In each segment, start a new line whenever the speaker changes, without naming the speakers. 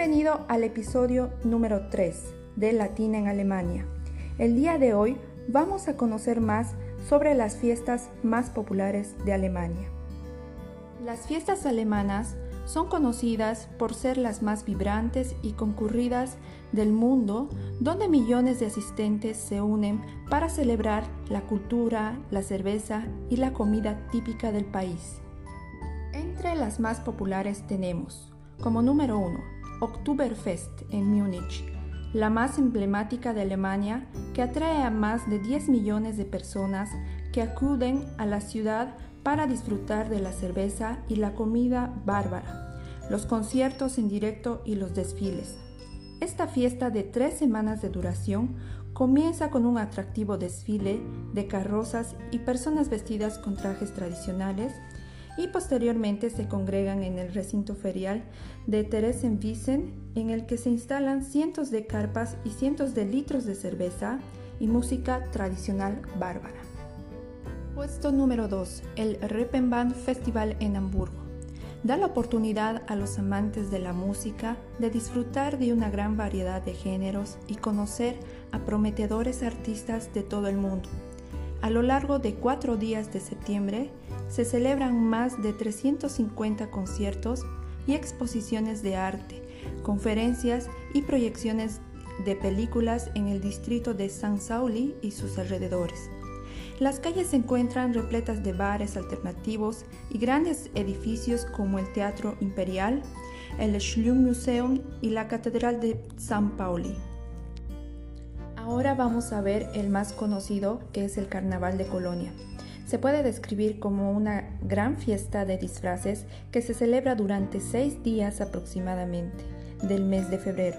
Bienvenido al episodio número 3 de Latina en Alemania. El día de hoy vamos a conocer más sobre las fiestas más populares de Alemania. Las fiestas alemanas son conocidas por ser las más vibrantes y concurridas del mundo, donde millones de asistentes se unen para celebrar la cultura, la cerveza y la comida típica del país. Entre las más populares tenemos, como número uno, Oktoberfest en Múnich, la más emblemática de Alemania que atrae a más de 10 millones de personas que acuden a la ciudad para disfrutar de la cerveza y la comida bárbara, los conciertos en directo y los desfiles. Esta fiesta de tres semanas de duración comienza con un atractivo desfile de carrozas y personas vestidas con trajes tradicionales y posteriormente se congregan en el recinto ferial de Theresienwiesen en el que se instalan cientos de carpas y cientos de litros de cerveza y música tradicional bárbara. Puesto número 2. El Reeperbahn Festival en Hamburgo. Da la oportunidad a los amantes de la música de disfrutar de una gran variedad de géneros y conocer a prometedores artistas de todo el mundo. A lo largo de cuatro días de septiembre se celebran más de 350 conciertos y exposiciones de arte, conferencias y proyecciones de películas en el distrito de San Sauli y sus alrededores. Las calles se encuentran repletas de bares alternativos y grandes edificios como el Teatro Imperial, el Museum y la Catedral de San Pauli. Ahora vamos a ver el más conocido que es el Carnaval de Colonia. Se puede describir como una gran fiesta de disfraces que se celebra durante seis días aproximadamente del mes de febrero,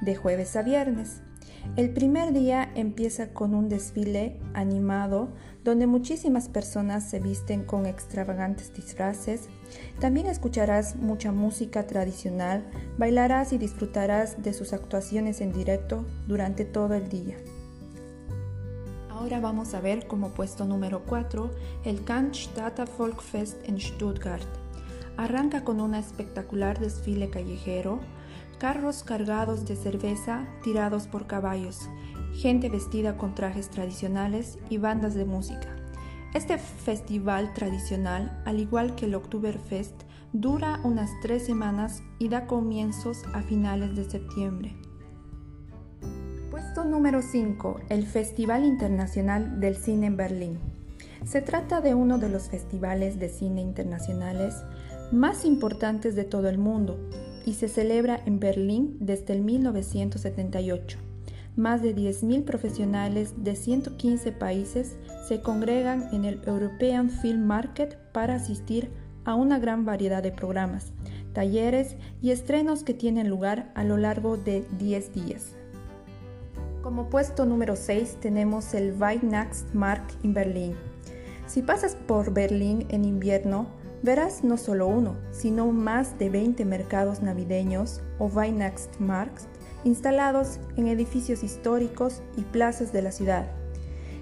de jueves a viernes. El primer día empieza con un desfile animado donde muchísimas personas se visten con extravagantes disfraces. También escucharás mucha música tradicional, bailarás y disfrutarás de sus actuaciones en directo durante todo el día. Ahora vamos a ver como puesto número 4 el Cannstatter Volkfest en Stuttgart. Arranca con un espectacular desfile callejero carros cargados de cerveza tirados por caballos, gente vestida con trajes tradicionales y bandas de música. Este festival tradicional, al igual que el Oktoberfest, dura unas tres semanas y da comienzos a finales de septiembre. Puesto número 5. El Festival Internacional del Cine en Berlín. Se trata de uno de los festivales de cine internacionales más importantes de todo el mundo, y se celebra en Berlín desde el 1978. Más de 10.000 profesionales de 115 países se congregan en el European Film Market para asistir a una gran variedad de programas, talleres y estrenos que tienen lugar a lo largo de 10 días. Como puesto número 6 tenemos el Weihnachtsmarkt en Berlín. Si pasas por Berlín en invierno, verás no solo uno, sino más de 20 mercados navideños o Weihnachtsmarkt instalados en edificios históricos y plazas de la ciudad.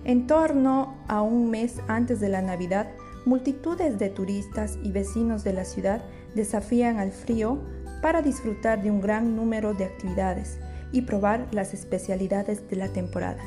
En torno a un mes antes de la Navidad, multitudes de turistas y vecinos de la ciudad desafían al frío para disfrutar de un gran número de actividades y probar las especialidades de la temporada.